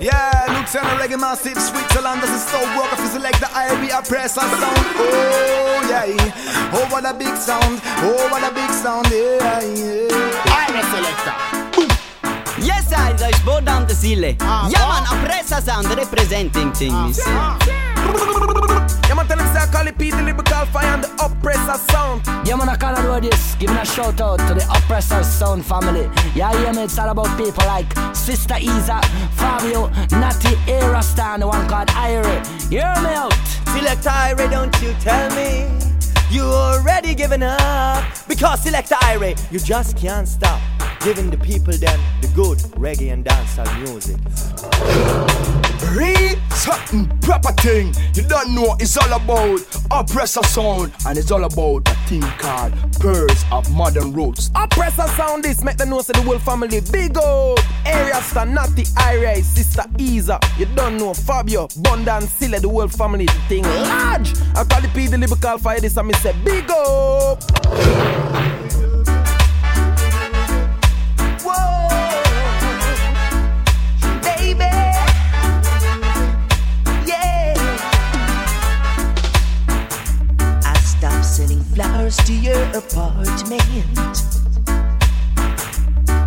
Yeah, a reggae massive Switzerland a stove work if you select the IRB oppressor sound. Oh yeah, oh what a big sound, oh what a big sound, yeah yeah. I'm a selector. Yes, I, da ist Bodan de Sille. Ah, boah. man, Oppressor Sound representing things. Yeah man, tell him say I call it Pete the lyrical fire and the oppressor sound. Yeah, man, I can't do this. Giving a shout out to the Oppressor Sound family. Yeah, yeah, man, it's all about people like Sister Isa, Fabio, Natty, Erastan, the one called Irie. Hear me out. Select Ira, don't you tell me you already given up. Because Select Ira, you just can't stop giving the people them the good reggae and dancehall music. Read something proper thing. You don't know it's all about oppressor sound, and it's all about a thing called Pearls of Modern Roots. Oppressor sound this make the know say the whole family big up. Area star Natty Irie, sister Isa. You don't know Fabio, Bunda and Sile, the whole family thing large. I call it Pete the lyrical fire this and me say big up. Flowers to your apartment.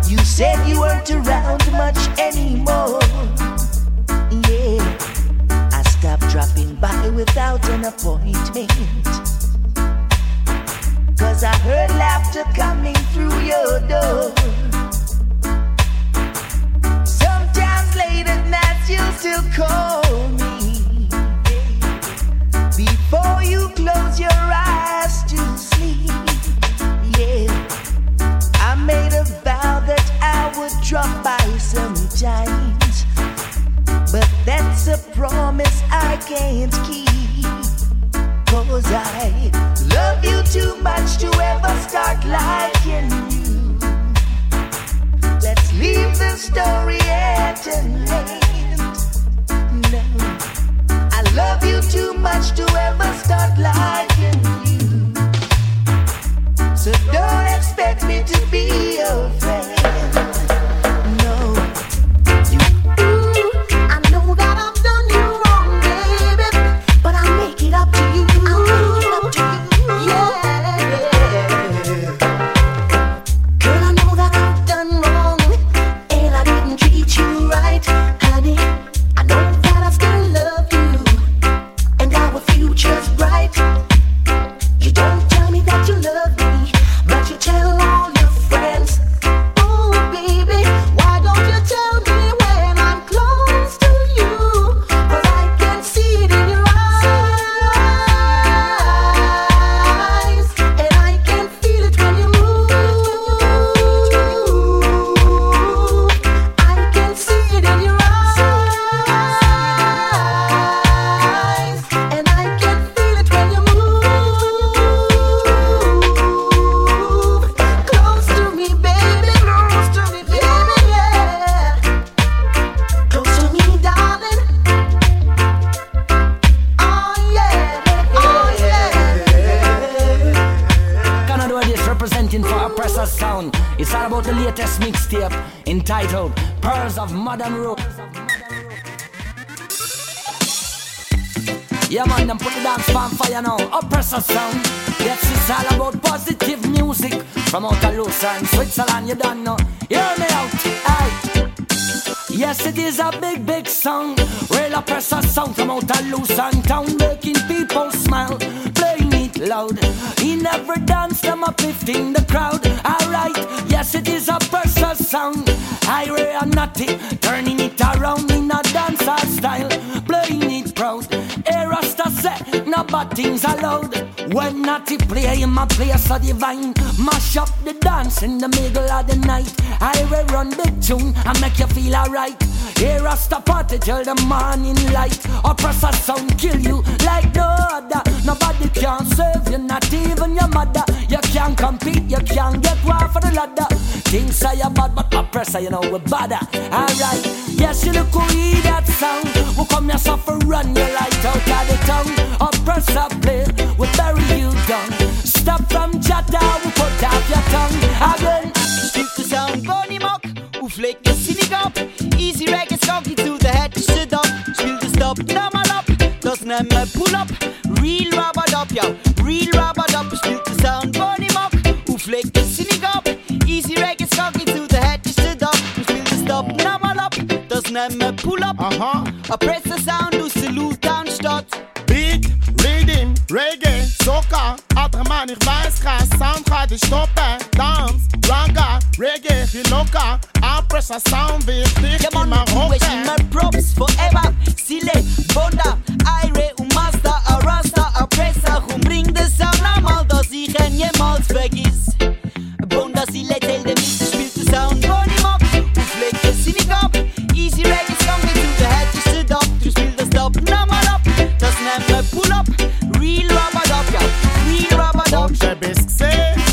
You said you weren't around much anymore. Yeah, I stopped dropping by without an appointment. Cause I heard laughter coming through your door. Sometimes late at night you'll still call me. Before you close your eyes to sleep. Yeah. I made a vow that I would drop by sometimes. But that's a promise I can't keep. Cause I love you too much to ever start liking you. Let's leave the story at an end. Love you too much to ever start liking you. So don't expect me to be your friend. Tune and make you feel alright. Here I stop party till the morning light. Oppressor sound kill you like no other. Nobody can serve you, not even your mother. You can't compete, you can't get one for the ladder. Things say you bad, but oppressor, you know we badder. Alright, yes you look who hear that sound. We come here suffer, run your light out of the town. Oppressor play, we bury you down. Stop from chatter, we put off your tongue again flick is sitting up. Easy reggae skunky to the head, stood up. Chill the stop, normal up. Doesn't have my pull up. Real rubber up, yo. Real rubber up. Still the sound, burn him up. Who flick is sitting up. Easy reggae skunky to the head, stood up. Still the stop, normal up. Doesn't have my pull up. Uh huh. I press the sound. Reggae, Soca, andere manier, weiß Sound gaat ich stoppen. Dance, Ranga, Reggae, wie locker, Pressure Sound wird dich yeah, immer hoch. immer Props, forever, Sile, Bonda, Aire und Master, Arasta, Apressa, und bring das Sound einmal, dass ich ihn jemals vergis. Bonda, Sile, Tele, je besque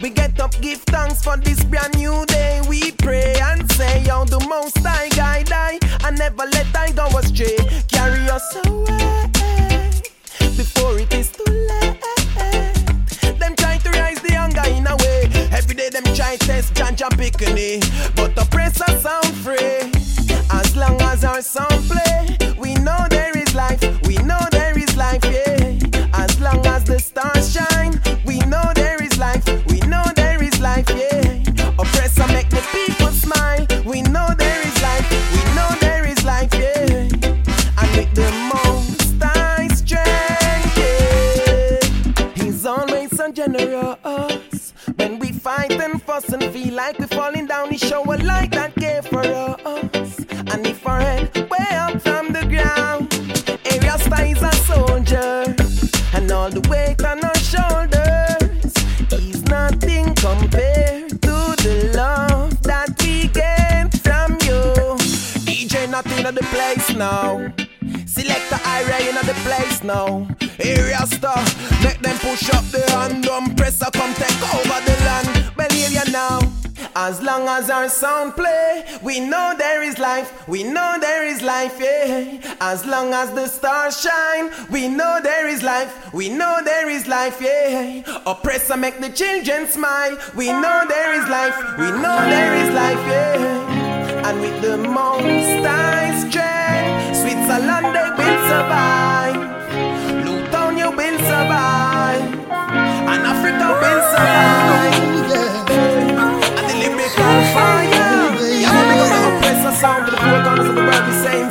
We get up, give thanks for this brand new day. We pray and say, Oh, the most I guide I, I never let I go astray. Carry us away before it is too late. Them try to rise the anger in a way. Every day them try to test Janja Pickney, but the press sound free. As long as our sound now. Select the area in the place now. Area star, make them push up the hand, pressure come take over the land. Believe you now. As long as our sound play, we know there is life, we know there is life, yeah. As long as the stars shine, we know there is life, we know there is life, yeah. Oppressor make the children smile, we know there is life, we know there is life, yeah. And with the most high strength, Switzerland they will survive. Luton you will survive, and Africa will survive. And the lyrical fire, yeah, sound the the. We say.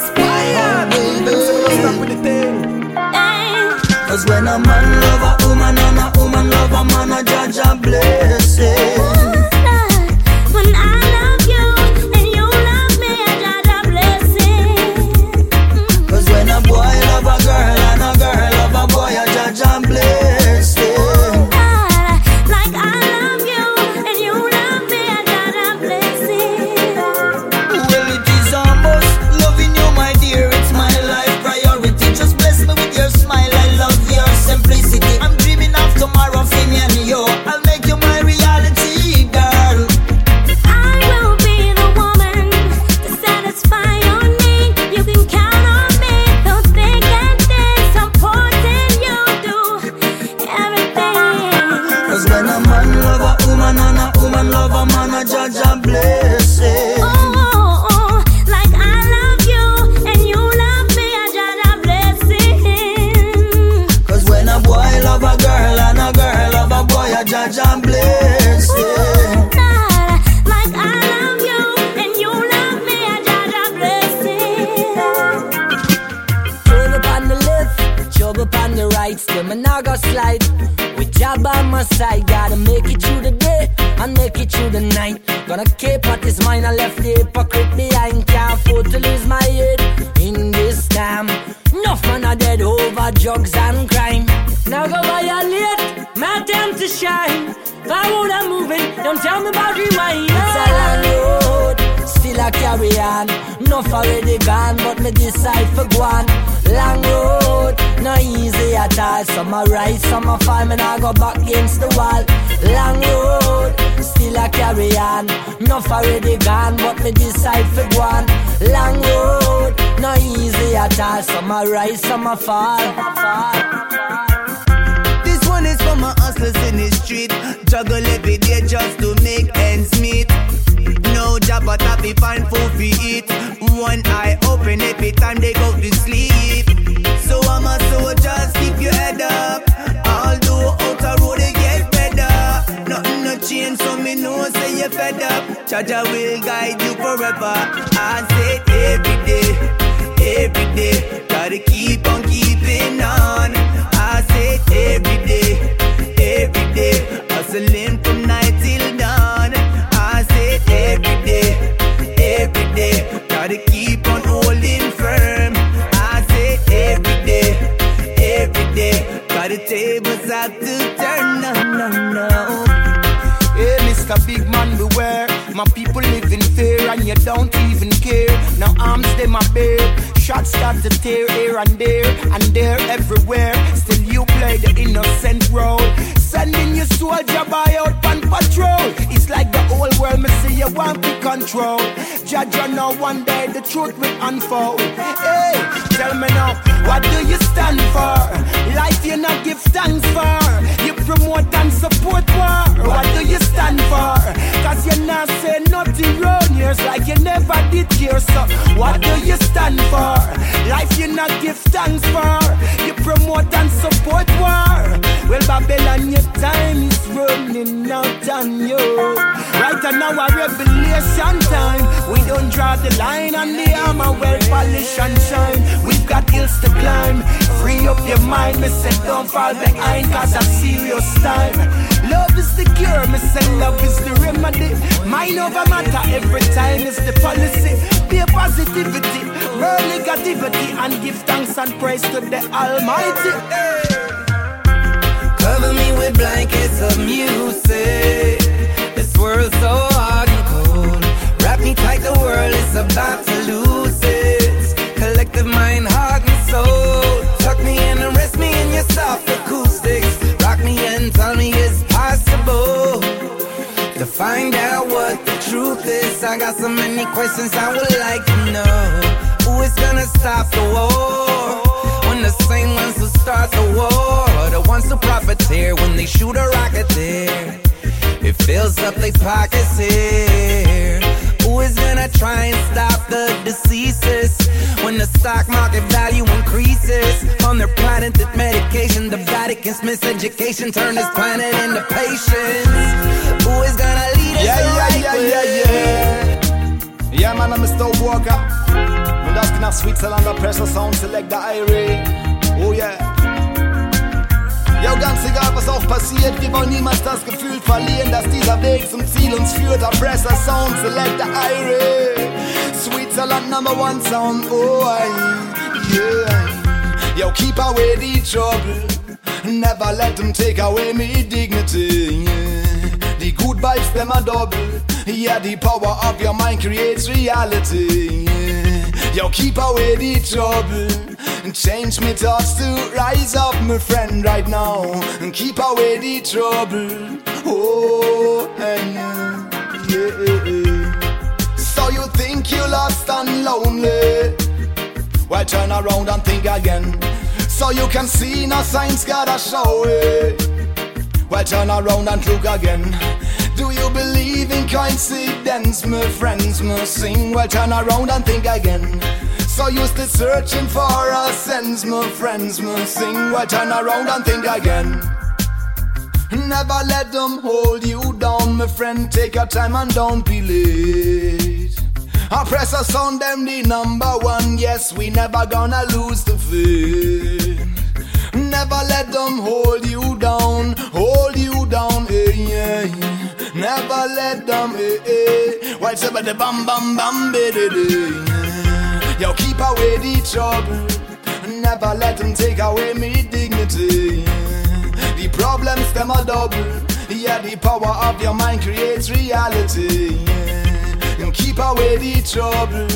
Cause when a man love a woman and a woman love a man, a judge a blessing. To tear here and there and there everywhere. Still you play the innocent role. Sending your soldier by out on patrol. It's like the whole world me see you want to control. Judge you know one day the truth will unfold. Hey, tell me now, what do you stand for? Life you not give thanks for. You promote and support war. What do you stand for? Cause you not say nothing wrong years like you never did care. So what do you stand for? Life you not give thanks for. You promote and support war. Well, Babylon, your time is running out on you. Right now, a revelation time. We don't draw the line on the armor, well polish and shine. We've got hills to climb. Free up your mind, me say don't fall behind, cause a serious time. Love is the cure, me say love is the remedy. Mind over matter every time is the policy. Be a positivity, burn negativity, and give thanks and praise to the Almighty. Cover me with blankets of music. This world's so hard and cold. Wrap me tight, the world is about to lose its collective mind, heart, and soul. Tuck me in and rest me in your soft acoustics. Rock me and tell me it's possible to find out what the truth is. I got so many questions I would like to know. Who is gonna stop the war? When the same ones who start the war are the ones who profiteer when they shoot a rocket there. It fills up their pockets here. Who is gonna try and stop the diseases when the stock market value increases on their patented medication? The Vatican's miseducation turned this planet into patience. Who is gonna lead us Yeah, the yeah, right yeah, way? yeah, yeah. Yeah, man, I'm Mr. Walker. Und das nach Switzerlander Pressure Sound Select der Irie. Oh yeah. Ja, ganz egal, was auch passiert, wir wollen niemals das Gefühl verlieren, dass dieser Weg zum Ziel uns führt. Der Pressure Sound Select der Irie. Switzerland number one sound. Oh, yeah. Yo, keep away the trouble. Never let them take away me dignity. Yeah. The good vibes, them are double. Yeah, the power of your mind creates reality. Yeah. Yo, keep away the trouble. And change me thoughts to rise up, my friend, right now. And keep away the trouble. Oh, and yeah, yeah. So you think you're lost and lonely? Well, turn around and think again. So you can see no signs gotta show it. Well, turn around and look again. Do you believe in coincidence, my friends must sing? Well, turn around and think again. So you still searching for a sense, my friends must sing. Well, turn around and think again. Never let them hold you down, my friend. Take your time and don't be late. Oppressor sound, them the number one. Yes, we never gonna lose the faith. Never let them hold you down, hold you down, eh, yeah. Never let them, eh, eh. While somebody bam bam bam, baby, Yo, keep away the trouble. Never let them take away me dignity. The problems them are double. Yeah, the power of your mind creates reality. And keep away the trouble.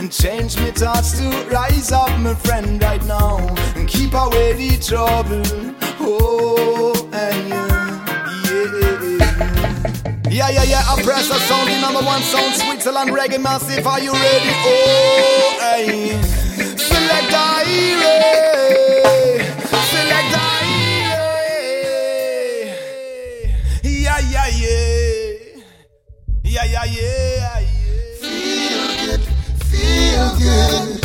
And change me thoughts to rise up, my friend, right now. And keep away the trouble. Oh, and yeah. Yeah, yeah, yeah, Oppressor sound, the number one sound, Switzerland Reggae Massive, are you ready? Oh, hey. Select Irie, select. Yeah, yeah, yeah. Yeah, yeah, yeah, yeah. Feel good, feel good.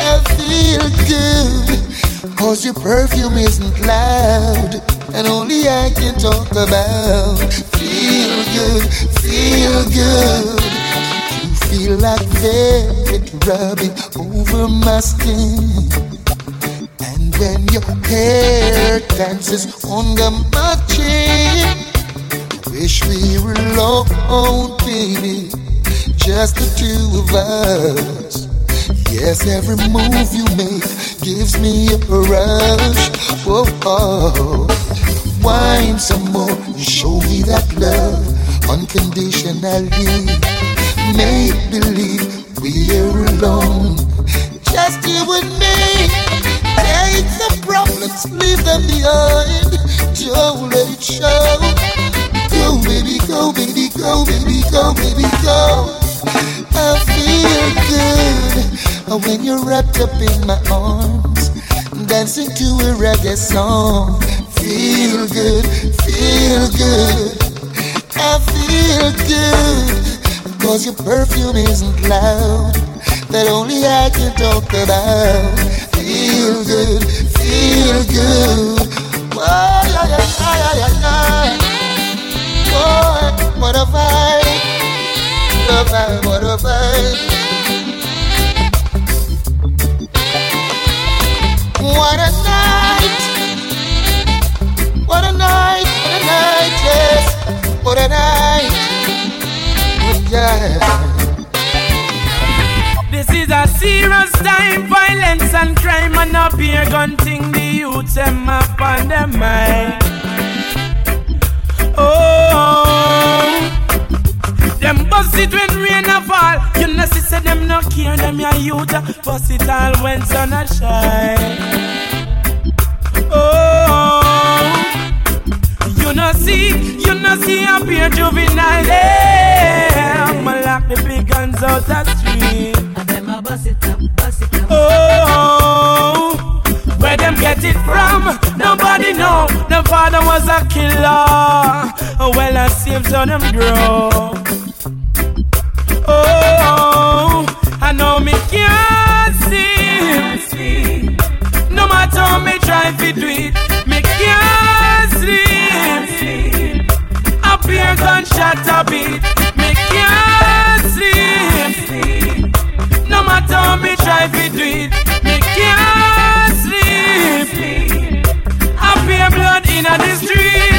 I feel good. Cause your perfume isn't loud. And only I can talk about. Feel good, feel good. You feel like velvet rubbing over my skin. And when your hair dances under my chin. Wish we were alone, baby. Just the two of us. Yes, every move you make gives me a rush. Whoa, oh. Wine some more, and show me that love unconditionally. Make believe we're alone, just you and me. Take the problems, leave them behind. Don't let it show. Go, baby, go, baby, go, baby, go, baby, go. I feel good when you're wrapped up in my arms, dancing to a reggae song. Feel good, feel good. I feel good, cause your perfume isn't loud, that only I can talk about. Feel good, feel good. Oh, yeah, yeah, yeah, yeah, yeah. Boy, what a vibe, what a vibe, what a vibe. What a night, what a night, what a night, yes. What a night, yeah. This is a serious time, violence and crime, and up here gun thing the youths them up on their mind. Oh, them bust it when rain a fall. You know, see, say them no care, them ya youth. Bust it all when sun a shine. Oh you know see, you know see up here juvenile. Yeah, I'ma lock the big guns out the street. Them a bust it up, bust it up. Oh, where them get it from? Nobody know. The father was a killer. Oh, well, I saved so them grow. Oh, I know me can't see. No matter how me try to do it, me can't. Here gunshot a beat, me can't sleep. No matter how me try to do it, me can't sleep. Here blood in the street.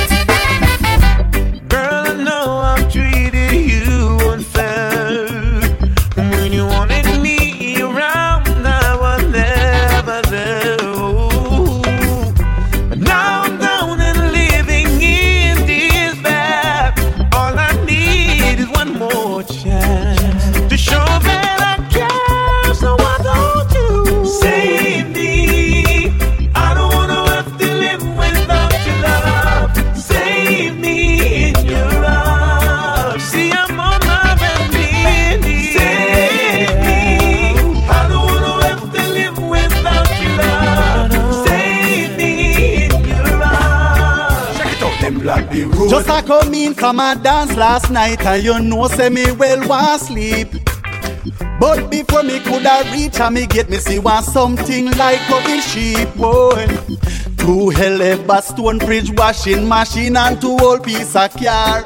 Just I come in from a dance last night and you know say me well want sleep. But before me coulda reach and me get me see want something like a sheep boy. Two hell ever stone bridge washing machine and two old piece of car.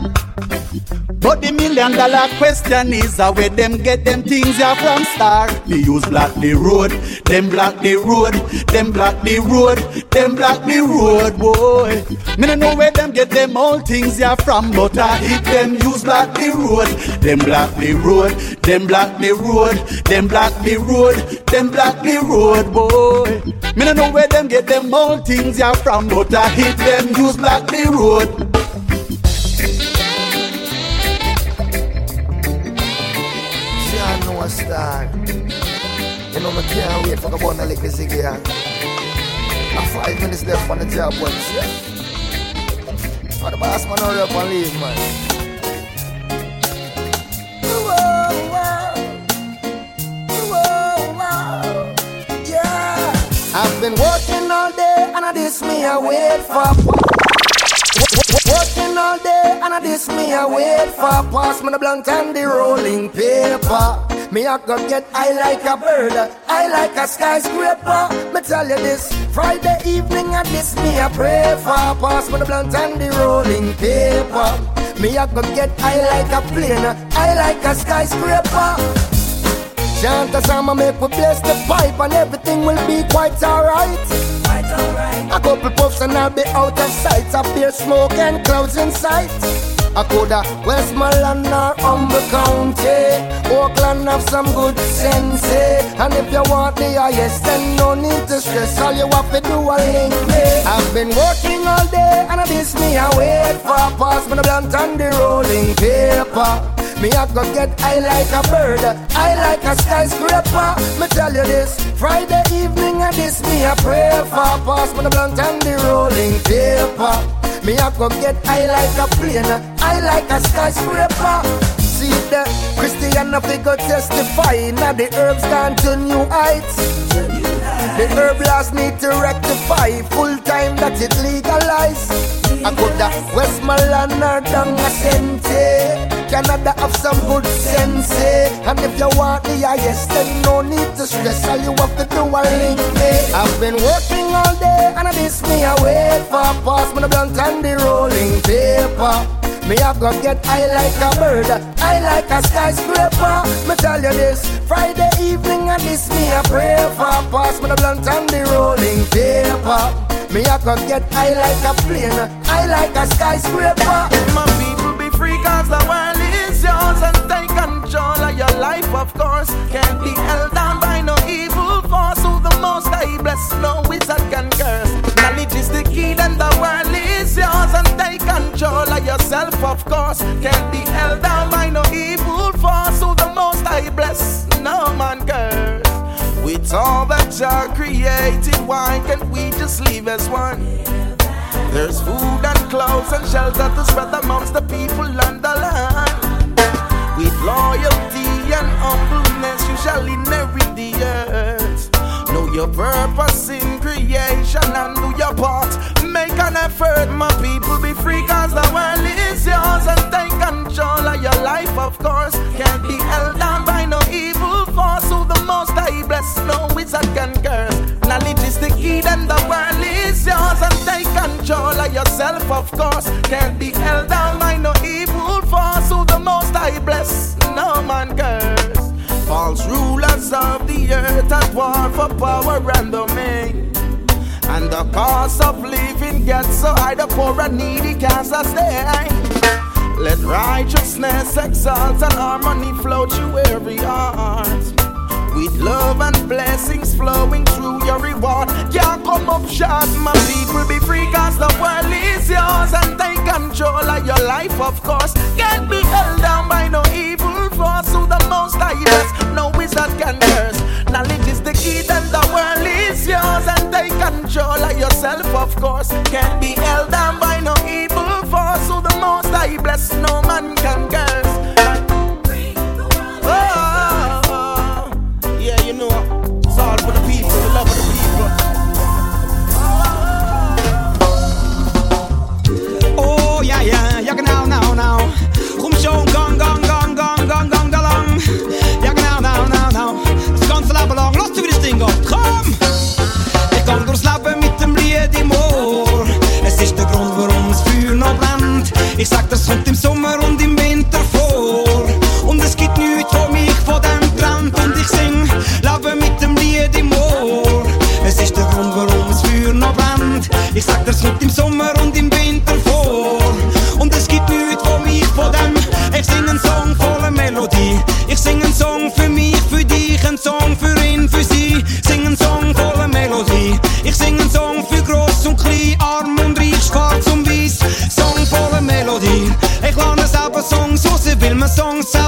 But the million dollar question is uh, where them get them things ya from star. They use block the road, them block the road, them block the road, them block the road, boy. Me no know where them get them all things ya from, but I hit them use block the road, them block the road, them block the road, them block the road, them block the road, boy. Me no know where them get them all things ya from, but I hit them use block the road. See, I know me can't wait for the bun lick this again. I five minutes left on the job once, yeah. For the boss man, hurry up and leave, man. Been working all day and I this me I wait for Working all day and I this me I wait for Pass me the blunt and the rolling paper Me I go get I like a bird I like a skyscraper Me tell you this Friday evening I this me I pray for Pass me the blunt and the rolling paper Me I go get I like a plane I like a skyscraper Chant a song, make we bless the pipe and everything will be quite alright. Quite alright. A couple puffs and I'll be out of sight. Up here smoke and clouds in sight. I coulda Westmoreland or Humboldt County. Oakland have some good sense. eh. And if you want the highest, then no need to stress. All you have to do a link me. I've been working all day and I miss me. I wait for a pass me the blunt and the rolling paper. Me I go get I like a bird, I like a skyscraper. Me tell you this, Friday evening and this me I pray for. Pass me the blunt and the rolling paper. Me I go get I like a plane, I like a skyscraper. See the Christian of go testify. Now the herbs gone to new heights. The herb laws need to rectify. Full time that it legalize. I could have Westmoreland or a Sente. Canada have some good sense. eh. And if you want the highest, then no need to stress. All you have to do is link me. I've been working all day and miss me. I wait for pass me the blunt and the rolling paper. Me I got get high like a bird, I like a skyscraper. Me tell you this, Friday evening and this me a pray for. Pass me the blunt and the rolling paper. Me I got get high like a plane, I like a skyscraper. My people be free cause the world yours and take control of your life, of course. Can't be held down by no evil force. Who the most I bless, no wizard can curse. Knowledge is the key, then the world is yours and take control of yourself, of course. Can't be held down by no evil force. Who the most I bless, no man curse. With all that Jah created, why can't we just live as one? There's food and clothes and shelter to spread amongst the people and the land. Loyalty and humbleness, you shall inherit the earth. Know your purpose in creation and do your part. Make an effort, my people, be free, cause the world is yours. And take control of your life, of course. Can't be held down by no evil force. Who the most I bless, no wizard can curse. Knowledge is the key, then the world is yours. And take control of yourself, of course. Can't be held down by no evil force. Who the most I bless, man curse. False rulers of the earth at war for power and domain. And the cost of living gets so high, the poor and needy can't sustain. Let righteousness exalt and harmony flow through every heart. Love and blessings flowing through your reward. Can't come up short, my people be free, cause the world is yours. And take control of your life, of course. Can't be held down by no evil force. Who the most I bless, no wizard can curse. Knowledge is the key, then the world is yours. And take control of yourself, of course. Can't be held down by no evil force. Who the most I bless, no man can curse. Brennt. Ich mir Songs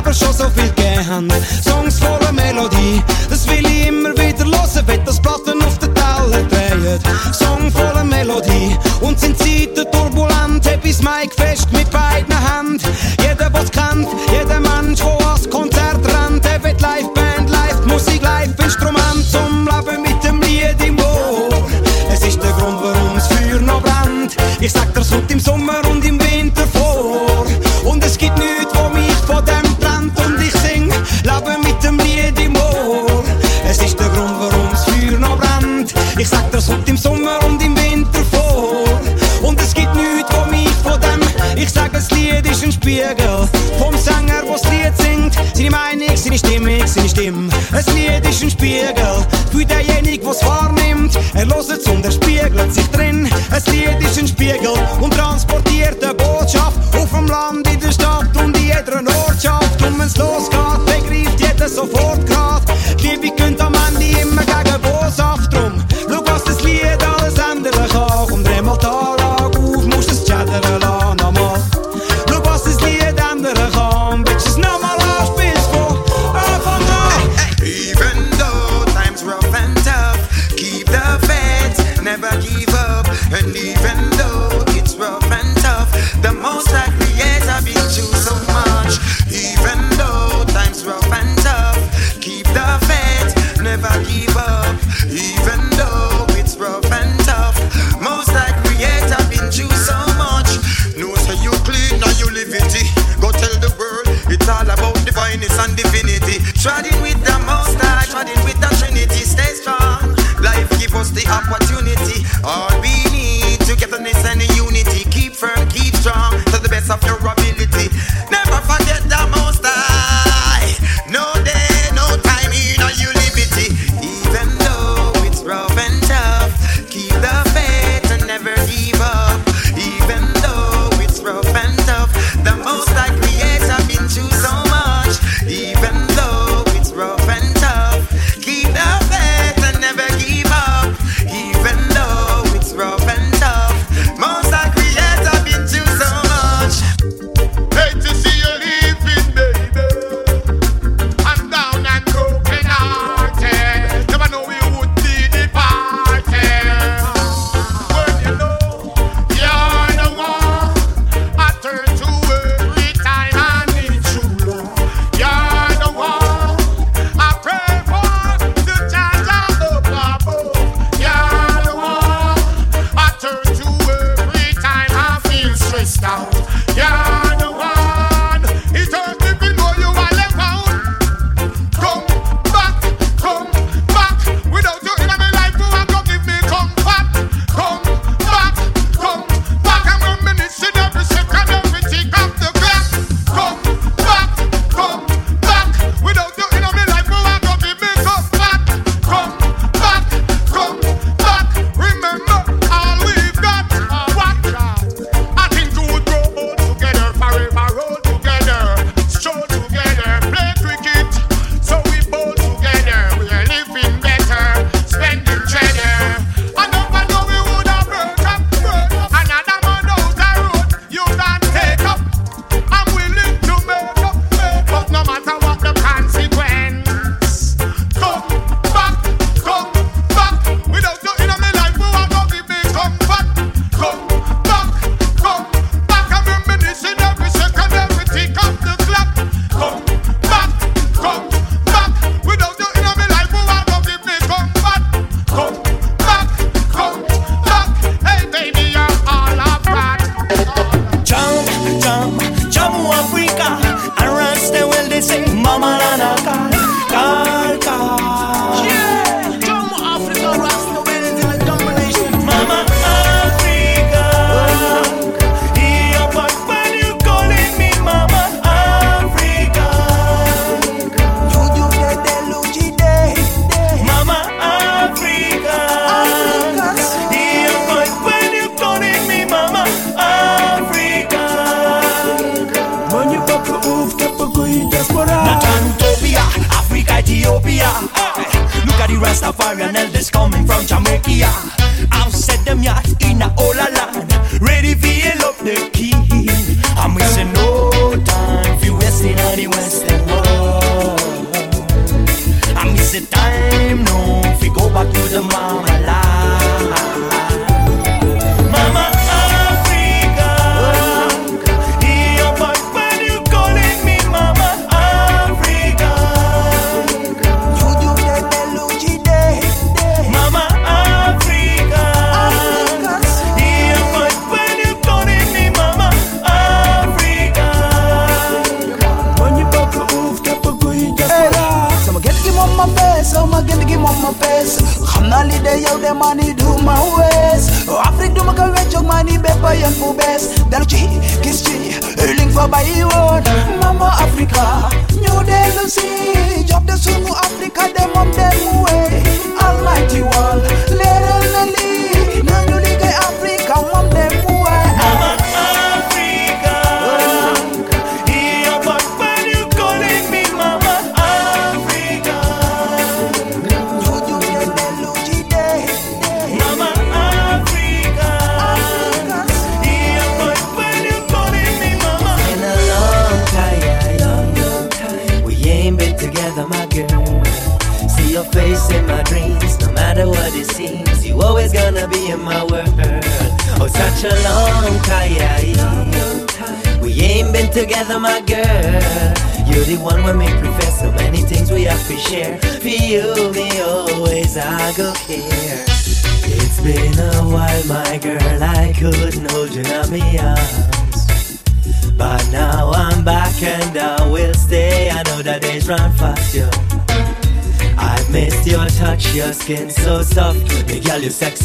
Ein Lied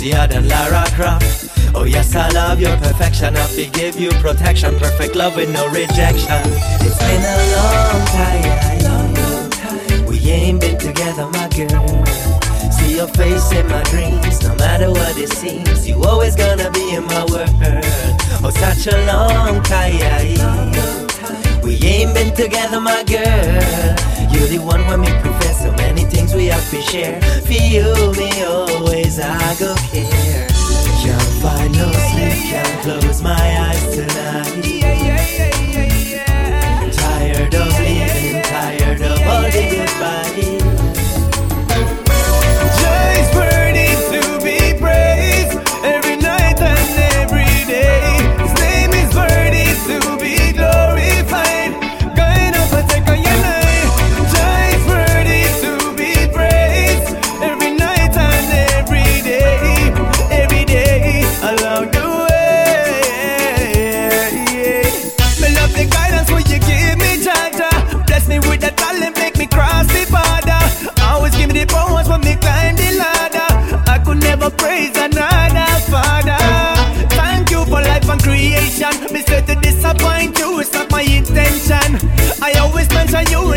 sexier than Lara Croft. Oh yes, I love your perfection. I forgive you protection, perfect love with no rejection. It's been a long time, long, long time. We ain't been together, my girl. See your face in my dreams, no matter what it seems. You always gonna be in my world. Oh, such a long time. We ain't been together, my girl. You're the one when me prefer so many things we have to share. You, me always I go care. Can't find no sleep, can't close my eyes tonight.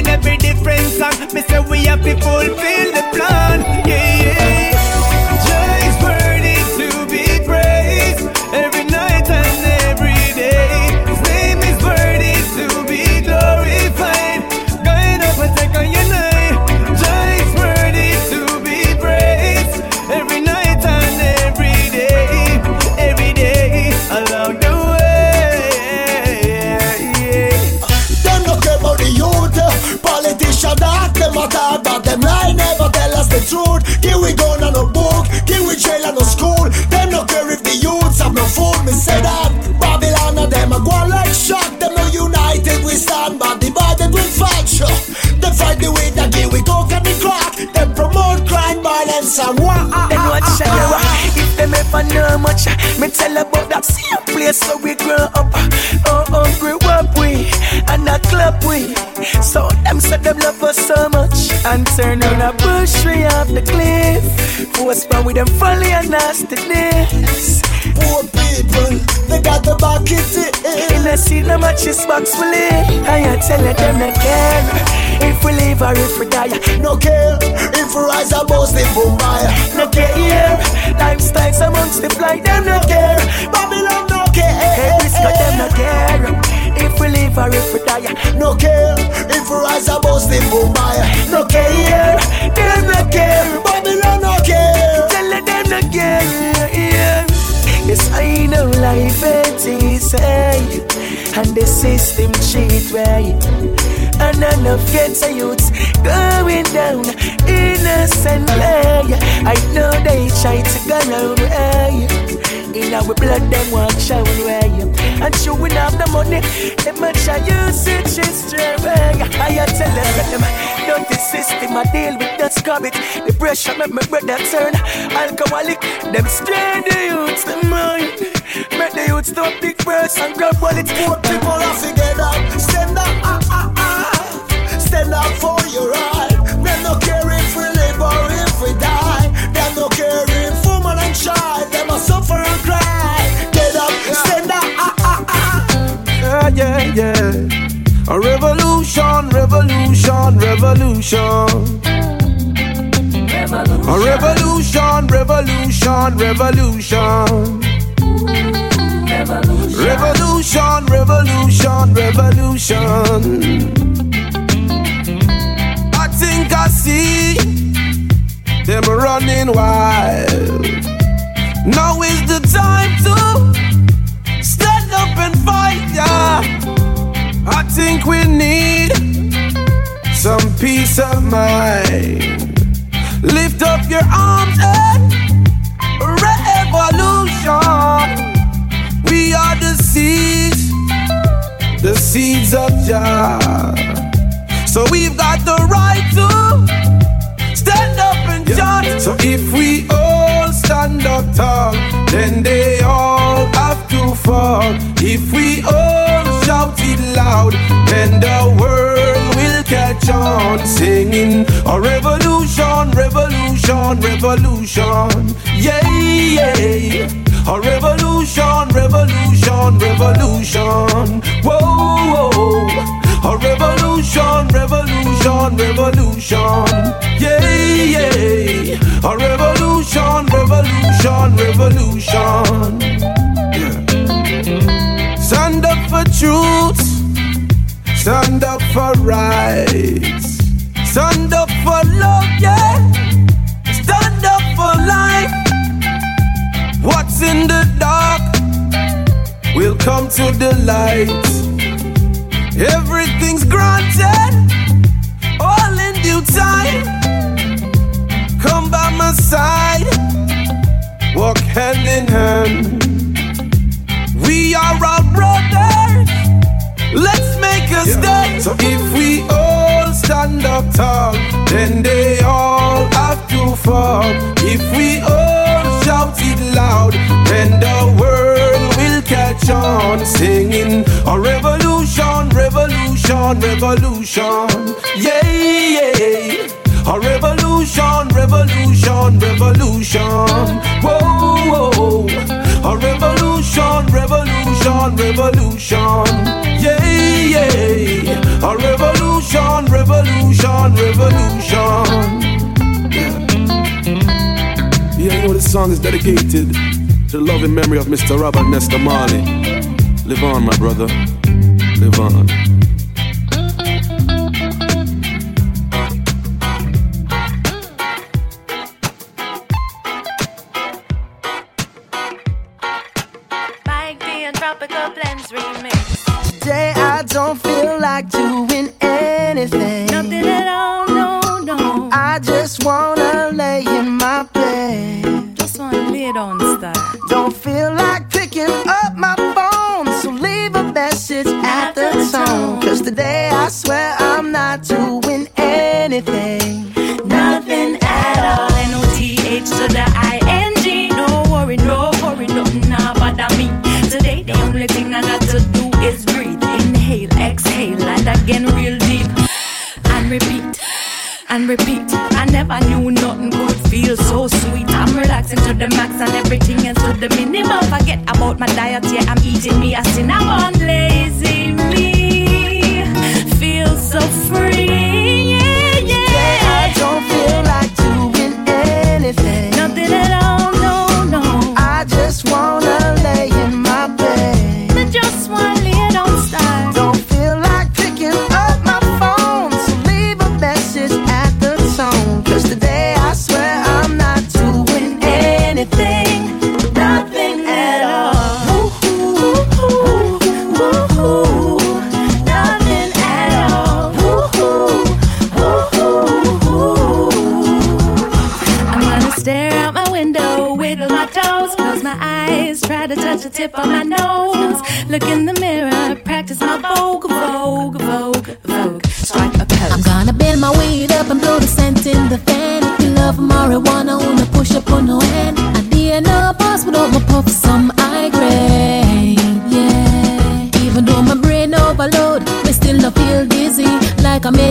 Every different song. Me say we have to fulfill the plan. Yeah. Violence and war. Then what ah, shall you ah. rock? If them ever know much, me tell about that same place where we grew up. Oh, oh, grew up we, and a club we. So them said them love us so much, and turn on a bush we off the cliff. Force from with them folly and nastiness. Poor people, they got the back it In a see no matches box will I tell them not care If we live or if we die No care If we rise above the Mumbai No care here Lifestyles amongst the fly Them no care Babylon no care Hey, this got them no care if we live or if we die. No care if we rise above the Mumbai. No care, them no care, Babylon no care. Tell them no care. Yeah. Yes, I know life ain't easy, And the system cheat way. And I know kids and youths going down innocently. way. I know they try to go around way. In our blood them walk show way. And showing have the money, they might try use it straight way. I tell them that them dirty system, I deal with that scabbit. The pressure make my brother turn alcoholic. Them strain the youths, the mind. Make the youths stop big birds and grab bullets. Poor people are together. Stand up, ah, ah, ah. Stand up for your right. Yeah, yeah. A revolution, revolution, revolution. A revolution, revolution, revolution. Revolution, revolution, revolution. I think I see them running wild. Now is the time to up and fight, yeah. I think we need some peace of mind. Lift up your arms and revolution. We are the seeds, the seeds of Jah. So we've got the right to stand up and chant. So if we all stand up tall, then they all have to fall. If we all shout it loud, then the world will catch on. Singing a revolution, revolution, revolution. Yeah, yeah. A revolution, revolution, revolution. Whoa, whoa. A revolution, revolution, revolution. Yeah, yeah. A revolution, revolution, revolution. Stand up for truth. Stand up for rights. Stand up for love, yeah. Stand up for life. What's in the dark will come to the light. Everything's granted, all in due time. Come by my side, walk hand in hand. We are brothers. Let's make a stand. So if we all stand up tall, then they all have to fall. If we all shout it loud, then the world will catch on. Singing a revolution, revolution, revolution. Yeah, yeah. A revolution, revolution, revolution. Whoa, whoa. A revolution, revolution, revolution. Yeah, yeah. A revolution, revolution, revolution. Yeah. yeah, you know this song is dedicated to the loving memory of Mr. Robert Nesta Marley. Live on, my brother. Live on. Like doing anything. Nothing at all, no, no. I just wanna lay in my bed. Just wanna lay the star. Don't feel like picking up my phone, so leave a message at the tone. Cause today I swear I'm not doing and again real deep. And repeat, and repeat. I never knew nothing could feel so sweet. I'm relaxing to the max and everything else to the minimum. Forget about my diet, yeah, I'm eating me a cinnamon. Lazy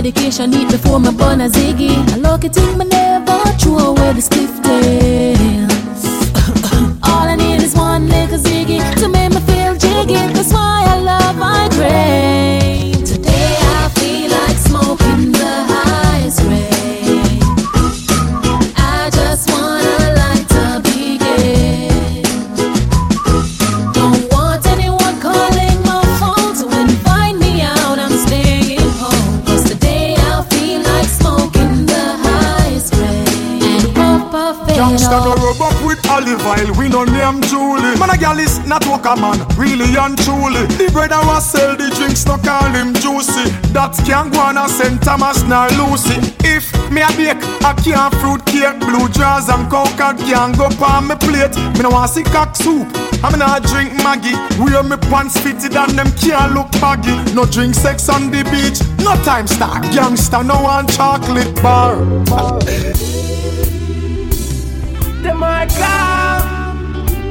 medication need before my burn a ziggy. I lucky thing me never threw away the stiff Gal is not work a man, really and truly. The brother was sell the drinks, no call him juicy. That can go on a St. Thomas nor Lucy. If me a bake I can't fruit cake, blue jars and coke can go on me plate. Me no want see cock soup. I me not drink Maggie. Wear me pants fitted and them can't look baggy. No drink sex on the beach, no time star. Gangster no one chocolate bar. The more come,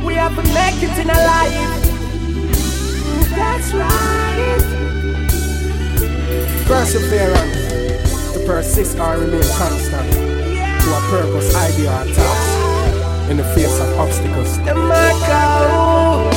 we have to make it in our life. That's right. Perseverance, to persist or remain constant to a purpose, idea, or task in the face of obstacles. The come,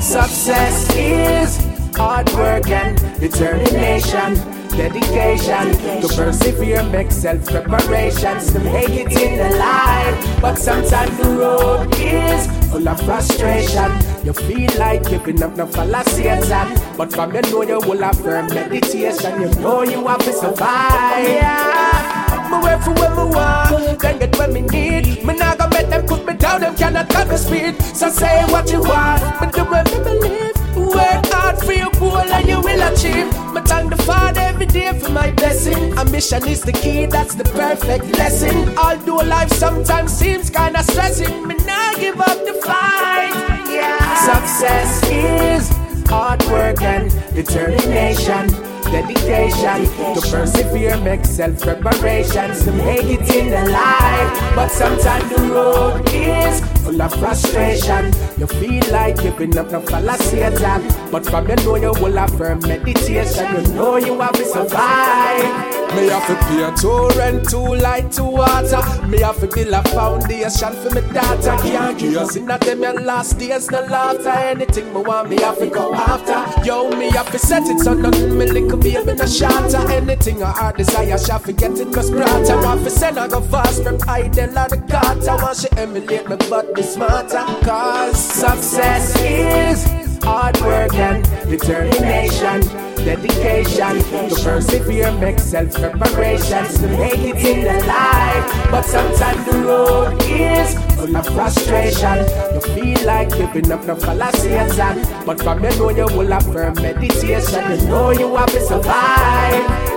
success is hard work and determination. Dedication to persevere, make self preparations to make it in the life. But sometimes the road is full of frustration. You feel like giving up, no follow Satan. But from you know you will have firm meditation. You know you have to survive. Yeah. Me work for what me want, then get what me need. Me not gonna let them put me down, them cannot cut the speed. So say what you want, but do what me believe. Work hard for your goal and you will achieve. Me thank the Father every day for my blessing. Ambition is the key, that's the perfect lesson. Although life sometimes seems kinda stressing, me not give up the fight. Yeah. Success is hard work and determination. Dedication to persevere, make self preparations to make it in the life. But sometimes the road is full of frustration. You feel like giving up, no follow Satan. But from you know you will have firm meditation, you know you have to survive. Me have to pay a tour rent, too light to water. Me have to build a foundation for me daughter. Can't give in them your last days, no laughter. Anything me want, me have to go after. Yo, me have to set it so nothing me little baby no shatter. Anything I heart desire, shall forget it cause brought I want to send I go fast from idle or the cart. I want she emulate me but be smarter. Cause success is hard work and determination. Dedication to persevere, make self preparations to make it in the life. But sometimes the road is full of frustration. You feel like giving up, no follow Satan. But from you know you will have firm meditation. You know you have to survive.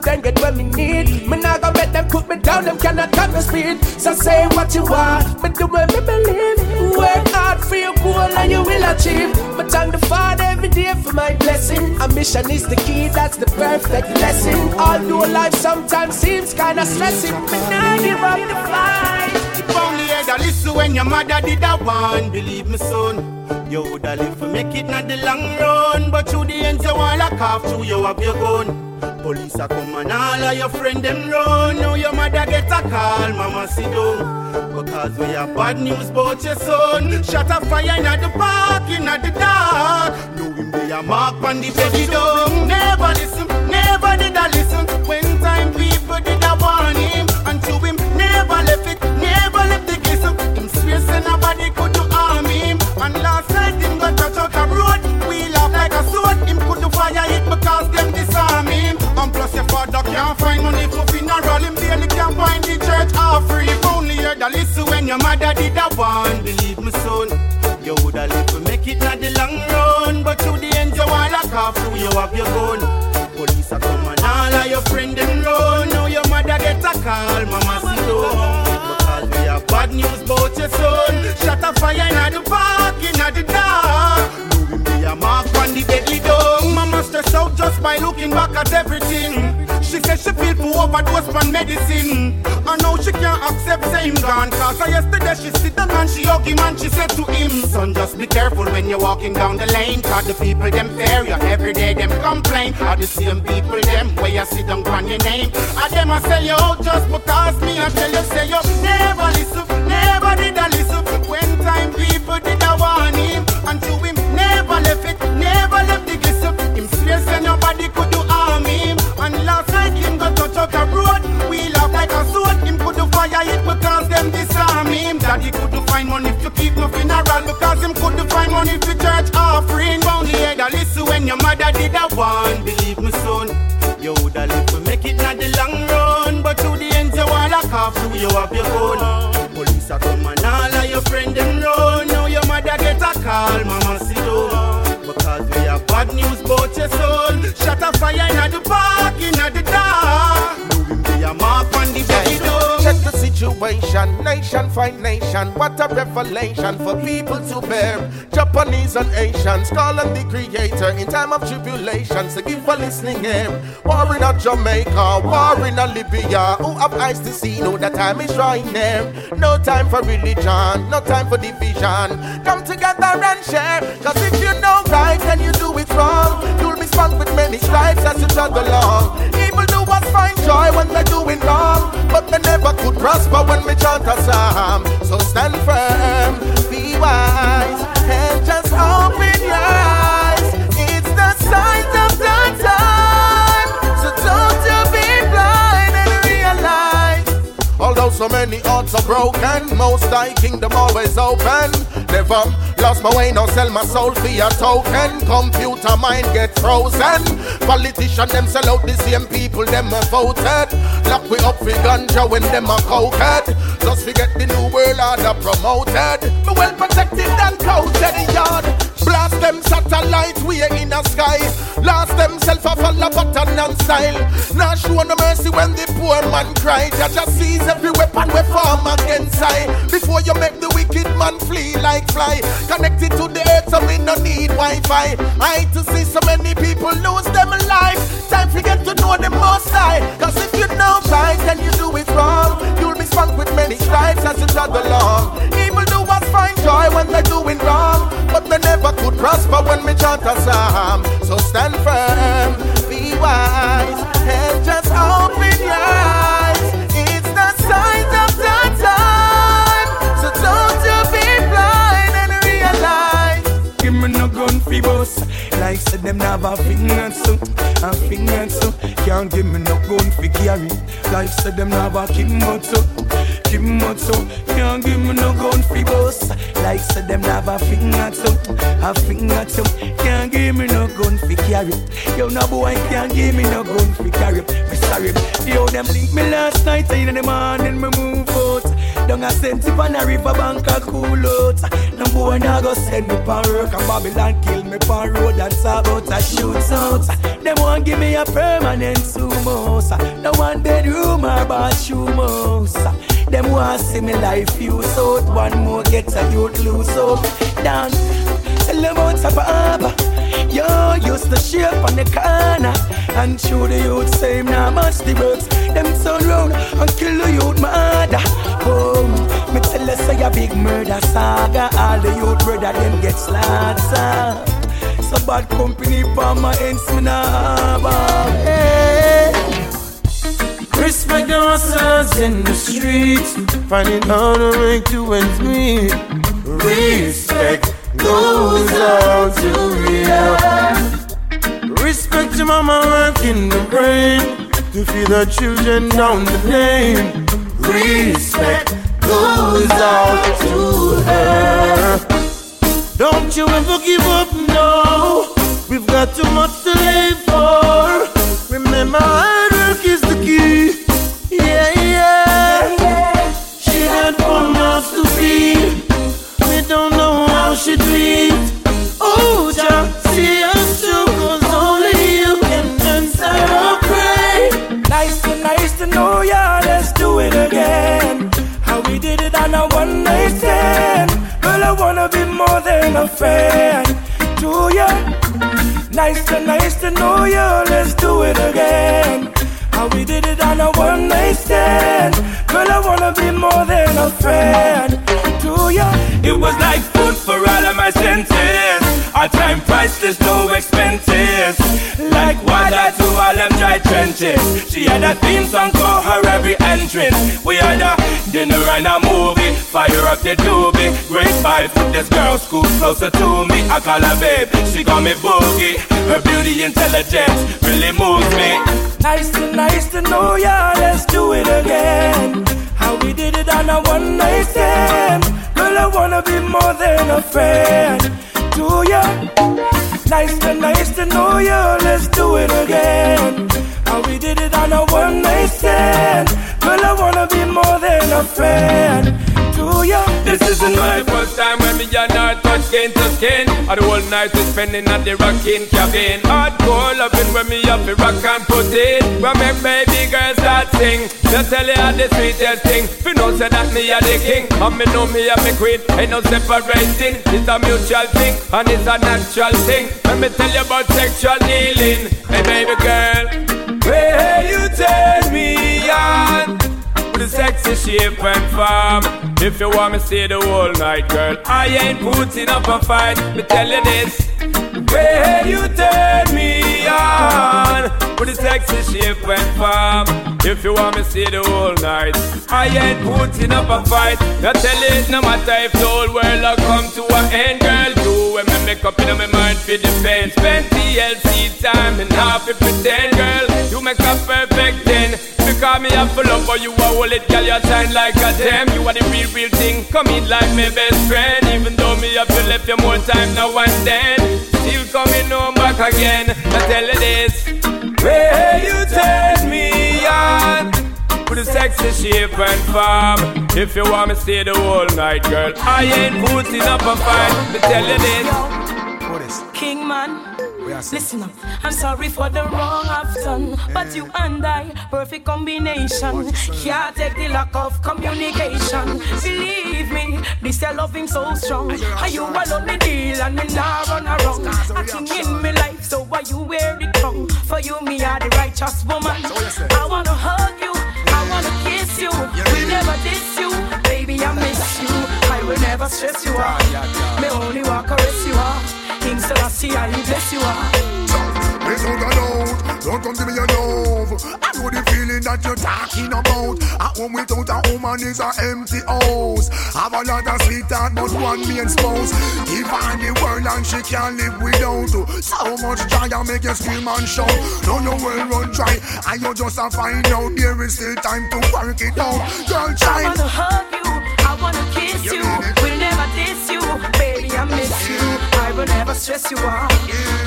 Then get what me need. Me not gonna let them put me down, them cannot cut me speed. So say what you want, me do what me believe. Work hard for your goal and you will achieve. Me thank the Father every day for my blessing. Ambition is the key, that's the perfect lesson. Although life sometimes seems kinda stressing, me not give up the fight. If only a listen when your mother did that one, believe me, son. You woulda live to make it not the long run, but through the ends you wanna off through you have your gun. Police a come and all of your friend them run. Now your mother get a call, mama sit down. Because we have bad news about your son. Shot a fire in the park, in the dark. Know him be a mark on the baby down. Never listen, never did I listen. When time people did I warn him. And to him, never left it, never left the glisten. Him swear say nobody could your father can't find money for funeral. Him barely can find the church offering. If only you heard a listen when your mother did that one. Believe me, son. You woulda lived to make it not the long run. But to the end you want lock off through you have your gun. Police a come and all of your friend them run. Now your mother get a call, mama down. Because we have bad news about your son. Shot a fire in the park, in the dark. Out just by looking back at everything. She said she feel to overdose on medicine. I know she can't accept same gone. Cause yesterday she sit down and she hug him and she said to him, Son, just be careful when you're walking down the lane. Cause the people them fear you. Every day them complain. Are the same people them where you sit down on your name. I them I sell you out just because me I tell you say you never listen, never did I listen. When time people did I want him. And to him never left it, never left the nobody could do harm him. And last night him got touch out a road. We laugh like a sword. Him could do fire it because them disarm him. Daddy could do find money if you keep no funeral because him could do find money if you church offering. Only head a listen when your mother did a one. Believe me, son. You woulda live to make it not the long run, but to the end you wanna cough through you have your gun. Police a come and all of your friend them run. Now your mother get a call, mama fire in the park, situation, nation fight nation. What a revelation for people to bear. Japanese and Asians call on the creator in time of tribulation. So give a listening ear. War in a Jamaica, war in a Libya. Who have eyes to see know that time is right there. No time for religion, no time for division. Come together and share. Cause if you know right and you do it wrong, you'll be spanked with many stripes as you jog along. Doers find joy when they're doing wrong, but they never could prosper when we chant a psalm. So stand firm, be wise, and just open your eyes. It's the signs of the Although so many hearts are broken, most thy kingdom always open. Never lost my way, no sell my soul for a token. Computer mind get frozen. Politician them sell out the same people them a voted. Lock we up with ganja when them a cokehead. Just forget the new world order promoted. Well protected and coated yard. Blast them satellites way in the sky. Lost themself a fall a pattern and style. Now show no mercy when the poor man cry. Jah just sees every weapon we form against I. Before you make the wicked man flee like fly. Connected to the earth so we no need Wi-Fi. I to see so many people lose them life. Time to get to know them most high. Cause if you know right and you do it wrong, you'll be spanked with many stripes as you jog along. Evil doers find joy when they're doing wrong, but they never could prosper when we chant a psalm. So stand firm, be wise, and just open your eyes. It's the signs of the time, so don't you be blind and realize. Give me no gun fi bust Like say them have a finger so A finger so Can't give me no gun fi carry. Like say them have a kimotso Kimotso Can't give me no gun fi bust Like say them a finger so A finger so. Can't give me no gun fi carry. Yo no boy can't give me no gun fi carry. Me sorry Yo them link me last night In the morning me move out Down a senti pan a river bank a cool out. No boy nah go send me pan work And Babylon kill me pan road And talk about a shootout. Them want give me a permanent sumos No one bedroom or bathroom house. Them want see me life use out. One more get a youth lose out. Down Tell them about Sapa Abba Yo, used to shape on the corner. And show the youth same now much the works. Them turn round and kill the youth mother Oh, me tell you say a big murder saga. All the youth brother them get slaughtered So bad company for my ends me hey. Respect the hustlers in the streets, finding how to make two ends meet. Respect goes out to real. Respect your mama working the brain to feed the children down the lane. Respect goes out to her. Don't you ever give up, no. We've got too much to live for. Remember, let's do it again. How we did it on a one night stand. Girl, I a friend to you. Nice to nice to know you. Let's do it again. How we did it on a one night stand. Girl, I wanna be more than a friend to you. It was like food for all of my senses. Our time priceless, no expenses. Trenches. She had a theme song for her every entrance. We had a dinner and a movie. Fire up the doobie. Great vibes this girl, school closer to me. I call her babe, she call me boogie. Her beauty, intelligence really moves me. Nice to nice to know ya. Let's do it again. How we did it on a one night stand. Girl, I wanna be more than a friend to ya. Nice to nice to know ya. Let's do it again. We did it on a one night stand. Girl, I wanna be more than a friend to ya. This isn't my first time when me and her touch skin to skin. Or the whole night we spending at the rocking cabin. Hardcore loving when me up the rock and put it. When make baby girls start sing. Just tell you how the sweetest thing. You know say that me a the king. And me know me are me queen. Ain't no separating. It's a mutual thing. And it's a natural thing. Let me tell you about sexual healing. Hey baby girl. Where you turn me on with a sexy shape and form. If you want me stay the whole night, girl, I ain't putting up a fight. Me tell you this, where you turn me on with a sexy shape and form. If you want me stay the whole night, I ain't putting up a fight. I tell it no matter if the whole world will come to an end, girl. Do make up in my mind for defense. Spend TLC time and half it pretend, girl. You make a perfect ten. Because me have full up, but you a hold it, girl. You shine like a gem. You are the real, real thing. Come in like my best friend. Even though me have to left you more time now and then. Still coming home back again. I tell you this. Where you turn me on with a sexy shape and form. If you want me stay the whole night, girl, I ain't putting up a fight. Me tell you this. King man. Listen up, I'm sorry for the wrong I've done, but you and I, perfect combination. Can't take the lack of communication. Believe me, this your him so strong. Are you alone the deal and me not run around? Acting in me life, so why you wear the crown? For you, me are the righteous woman. I wanna stress you out. Me only walk caress you out. King Selassie, I bless you all. Please don't go out, don't come to me alone. I know the feeling that you're talking about. A home without a woman is an empty house. Have a lot of sweetheart, but one main spouse. Give her the world and she can't live without. So much joy I make you scream and shout. Now you will run dry, and you just a find out there is still time to work it out. Girl, I wanna hug you, I wanna kiss you. We'll will never stress you out.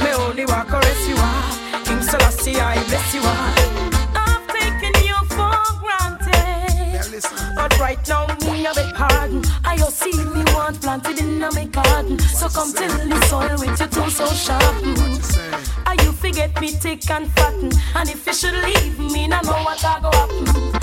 Me only walk caress you out. King Selassie, I bless you out. I've taken you for granted. But right now, me a beg pardon. I you see me one planted in a me garden. So come till the soil with your toe so sharp. Are ah, you forget me thick and fatten? And if you should leave me, now know what I go happen.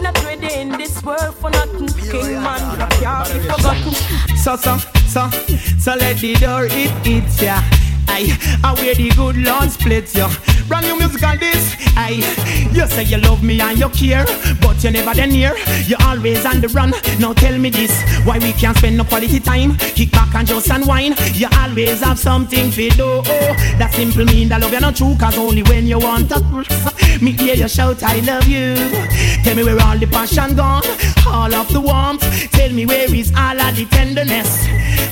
Not ready in this world for nothing. King man, you can't be forgotten. So, so, so, so let the door it hits ya. Aye, I wear the good Lord splits ya. Brand new musical this. I, you say you love me and you care, but you never then near. You always on the run. Now tell me this, why we can't spend no quality time? Kick back and just unwind. You always have something to do. That simple mean that love you not true, cause only when you want to. Me hear you shout, I love you. Tell me where all the passion gone, all of the warmth. Tell me where is all of the tenderness.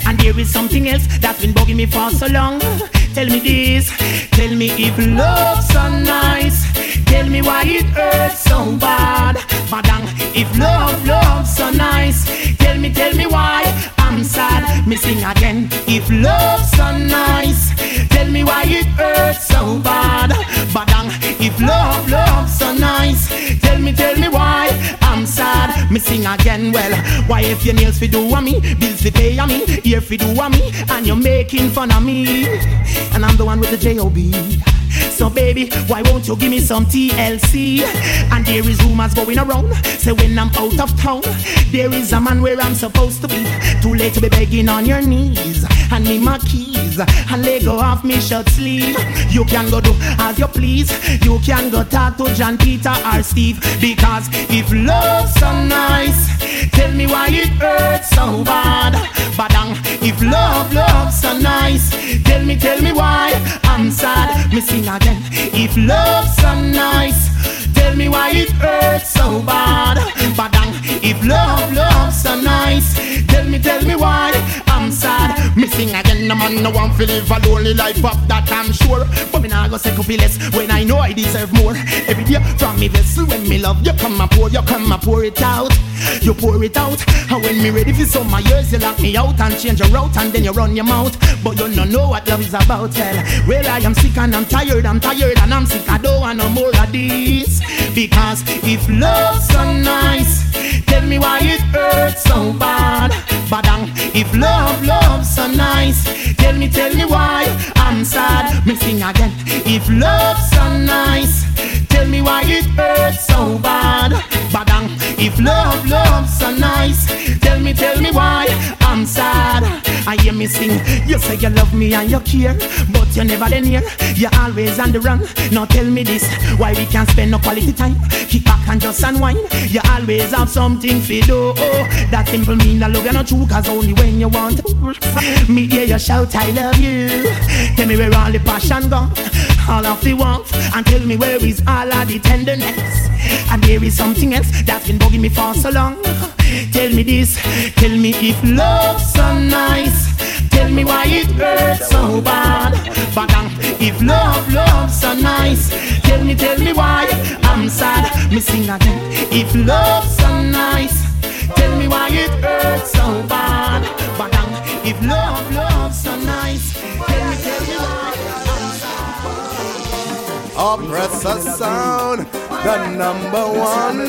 And there is something else that's been bugging me for so long. Tell me this, tell me if love's so nice. Tell me why it hurts so bad. Madam, if love, love's so nice. Tell me, tell me why I'm sad. Me sing again. If love's so nice. Tell me why it hurts so bad. Madam, if love, love's so nice. Tell me, tell me why I'm sad. Me sing again. Well, why if your nails fi do a me, bills fi pay a me, ear fi do a me, and you're making fun of me, and I'm the one with the J O B. So baby, why won't you give me some TLC? And there is rumors going around. Say when I'm out of town, there is a man where I'm supposed to be. Too late to be begging on your knees. Hand me my keys and let go off me shirt sleeve. You can go do as you please. You can go talk to John Peter or Steve. Because if love's so nice, tell me why it hurts so bad. Badang, if love, love's so nice, tell me, tell me why I'm sad. Me sing again. If love's so nice, tell me why it hurts so bad. Badang, if love, love's so nice, tell me, tell me why I'm sad. Missing sing again, no man no one feel live a lonely life up that I'm sure. But me nah go say copy less when I know I deserve more. Every day from me vessel when me love you come and pour, you come and pour it out. You pour it out, and when me ready for some my years, you lock me out and change your route, and then you run your mouth. But you don't know what love is about, well. Well, I am sick and I'm tired, I'm tired and I'm sick. I don't want no more of this. Because if love's so nice, tell me why it hurts so bad. Badang, if love, love's so nice, tell me, tell me why I'm sad. Me sing again. If love's so nice, tell me why it hurts so bad. Badang, if love, love's so nice, tell me, tell me why I'm sad. I hear me sing, you say you love me and you care, but you never then near. You're always on the run. Now tell me this, why we can't spend no quality time? Kick back and just unwind. You always have something for do. Oh, that simple mean that love you not true, cause only when you want. Me hear you shout, I love you. Tell me where all the passion gone, all of the warmth, and tell me where is all of the tenderness. And there is something else that's been bugging me for so long. Tell me this, tell me if love's so nice. Tell me why it hurts so bad. But um, if love, love's so nice. Tell me, tell me why I'm sad. Me sing again. If love's so nice. Tell me why it hurts so bad. But um, if love, love's Oppressor sound, the number one.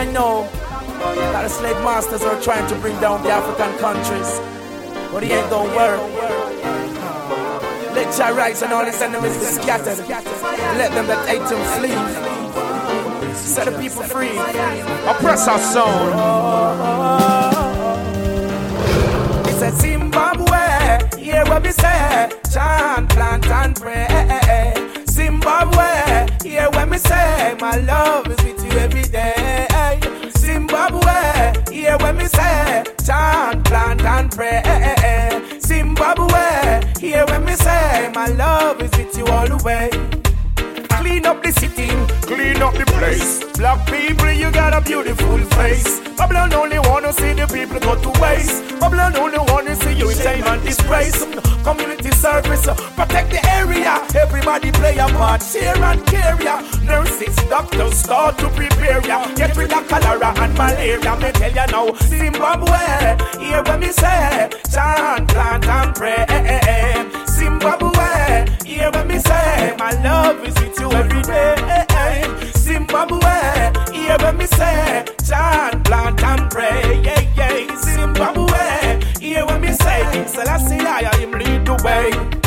I know that the slave masters are trying to bring down the African countries, but it ain't gonna work. Let Jah rise and all his enemies be scattered. Let them that hate him flee. Set the people free. Oppressor sound. He said, Zimbabwe, hear what we say. Chant, plant, and pray. Zimbabwe, hear what me say. My love hear what me say. Chant, plant, and pray. Zimbabwe, hear what me say. My love is with you all the way. Clean up the city, clean up the place. Black people, you got a beautiful face. Babylon only wanna see the people go to waste. Babylon only wanna see you in shame and disgrace. Community service, protect the area. Everybody play a part, share and care ya. Nurses, doctors start to prepare ya. Get rid of cholera and malaria. Me tell ya now, Zimbabwe, hear what me say. Chant, plant and pray. Zimbabwe, hear what me say. My love is with you every day. Zimbabwe, hear what me say. Chant, plant and pray. Yeah, yeah. Zimbabwe, hear what me say. Selassie, I am lead the way.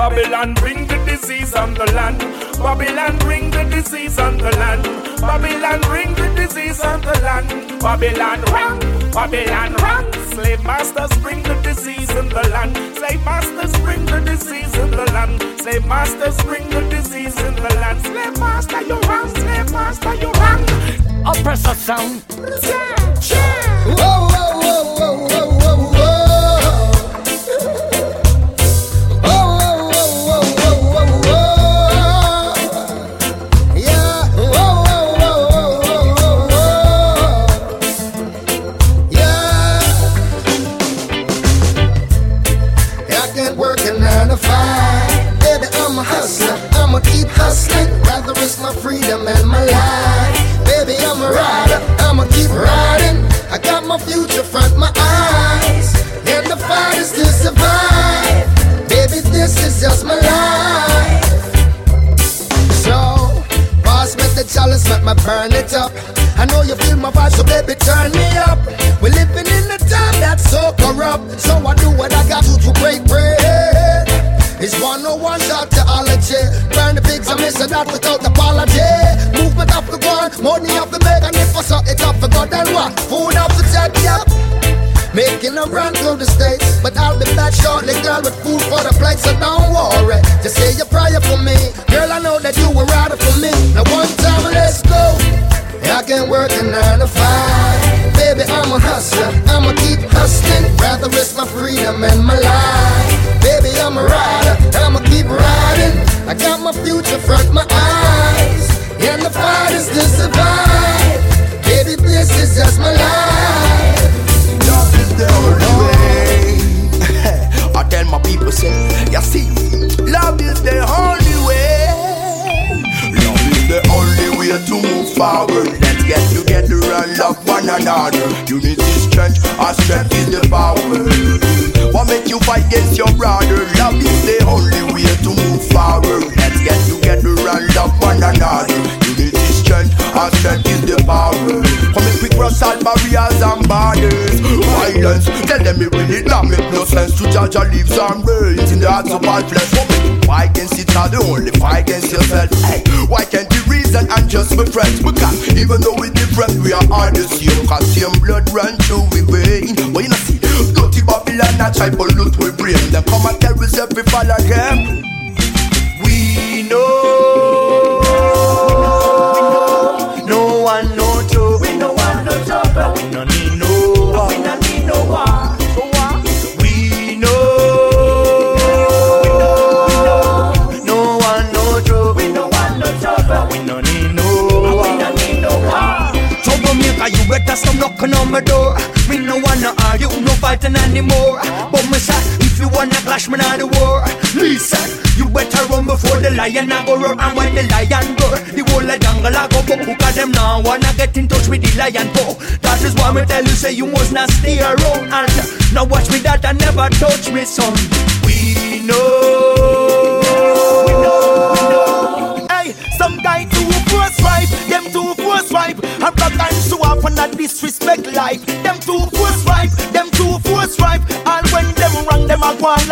Babylon bring the disease on the land. Babylon bring the disease on the land. Babylon bring the disease on the land. Babylon run, Babylon run. Slave masters bring the disease in the land. Slave masters bring the disease in the land. Slave masters bring the disease in the land. Slave master you run, slave master you run. Oppressor sound. Whoa, whoa, whoa, just my friends? Because even though we're different, we are all the same. Cause same blood run through we vein. But you know see, dirty Babylon a try pollute we brain. Them come and tell us we fall again. nothing anymore. But my sack, if you wanna clash, me I the war. Listen, you better run before the lion I go roar. And when the lion roar, the whole of jungle I go book. Cause them now wanna get in touch with the lion po. That is why me tell you, say you must not stay around. And now watch me that I never touch me son. We know. We know. Hey, some guy too force wipe, them too force wipe. I'm and so often that disrespect life. Them two force wipe strife. And when them run, them a one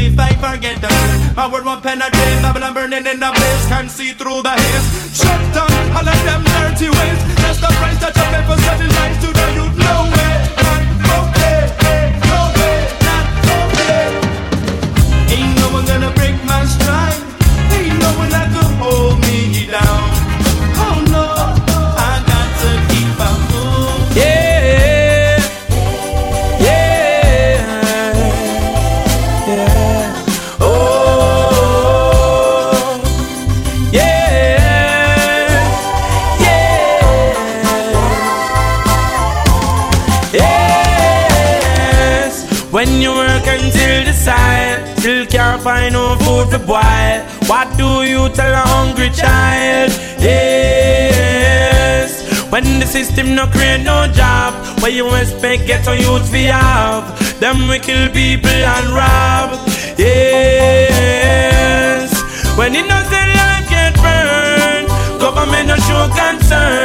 see if I forget them. My word won't penetrate, Babylon burning in the blaze, can't see through the haze. Shut down all of them dirty ways. That's the price that you pay for setting lives to fi boil. What do you tell a hungry child? Yes. When the system no create no job, what you expect get on youth fi have? Them we kill people and rob. Yes. When innocent life get burned, government no show concern.